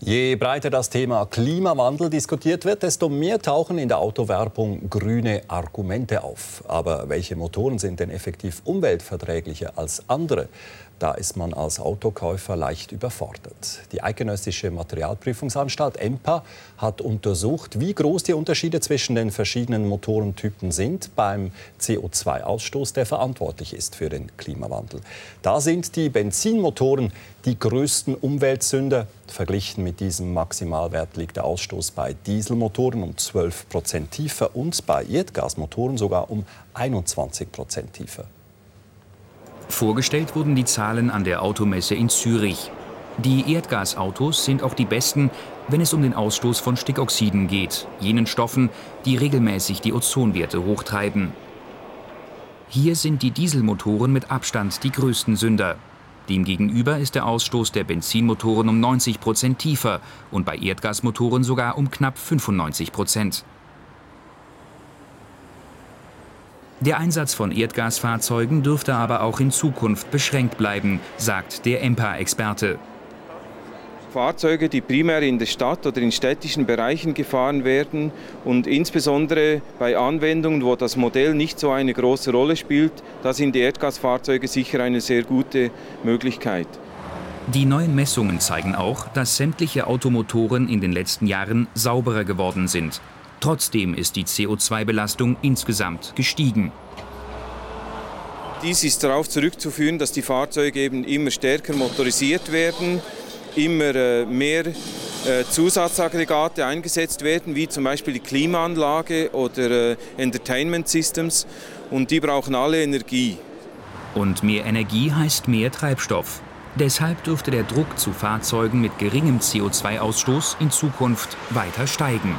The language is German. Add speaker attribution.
Speaker 1: Je breiter das Thema Klimawandel diskutiert wird, desto mehr tauchen in der Autowerbung grüne Argumente auf. Aber welche Motoren sind denn effektiv umweltverträglicher als andere? Da ist man als Autokäufer leicht überfordert. Die Eidgenössische Materialprüfungsanstalt EMPA hat untersucht, wie groß die Unterschiede zwischen den verschiedenen Motorentypen sind beim CO2-Ausstoß, der verantwortlich ist für den Klimawandel. Da sind die Benzinmotoren die größten Umweltsünder. Verglichen mit diesem Maximalwert liegt der Ausstoß bei Dieselmotoren um 12 Prozent tiefer und bei Erdgasmotoren sogar um 21 Prozent tiefer.
Speaker 2: Vorgestellt wurden die Zahlen an der Automesse in Zürich. Die Erdgasautos sind auch die besten, wenn es um den Ausstoß von Stickoxiden geht, jenen Stoffen, die regelmäßig die Ozonwerte hochtreiben. Hier sind die Dieselmotoren mit Abstand die größten Sünder. Demgegenüber ist der Ausstoß der Benzinmotoren um 90 Prozent tiefer und bei Erdgasmotoren sogar um knapp 95 Prozent. Der Einsatz von Erdgasfahrzeugen dürfte aber auch in Zukunft beschränkt bleiben, sagt der EMPA-Experte.
Speaker 3: Fahrzeuge, die primär in der Stadt oder in städtischen Bereichen gefahren werden und insbesondere bei Anwendungen, wo das Modell nicht so eine große Rolle spielt, da sind die Erdgasfahrzeuge sicher eine sehr gute Möglichkeit.
Speaker 2: Die neuen Messungen zeigen auch, dass sämtliche Automotoren in den letzten Jahren sauberer geworden sind. Trotzdem ist die CO2-Belastung insgesamt gestiegen.
Speaker 3: Dies ist darauf zurückzuführen, dass die Fahrzeuge eben immer stärker motorisiert werden, immer äh, mehr äh, Zusatzaggregate eingesetzt werden, wie zum Beispiel die Klimaanlage oder äh, Entertainment Systems. Und die brauchen alle Energie.
Speaker 2: Und mehr Energie heißt mehr Treibstoff. Deshalb dürfte der Druck zu Fahrzeugen mit geringem CO2-Ausstoß in Zukunft weiter steigen.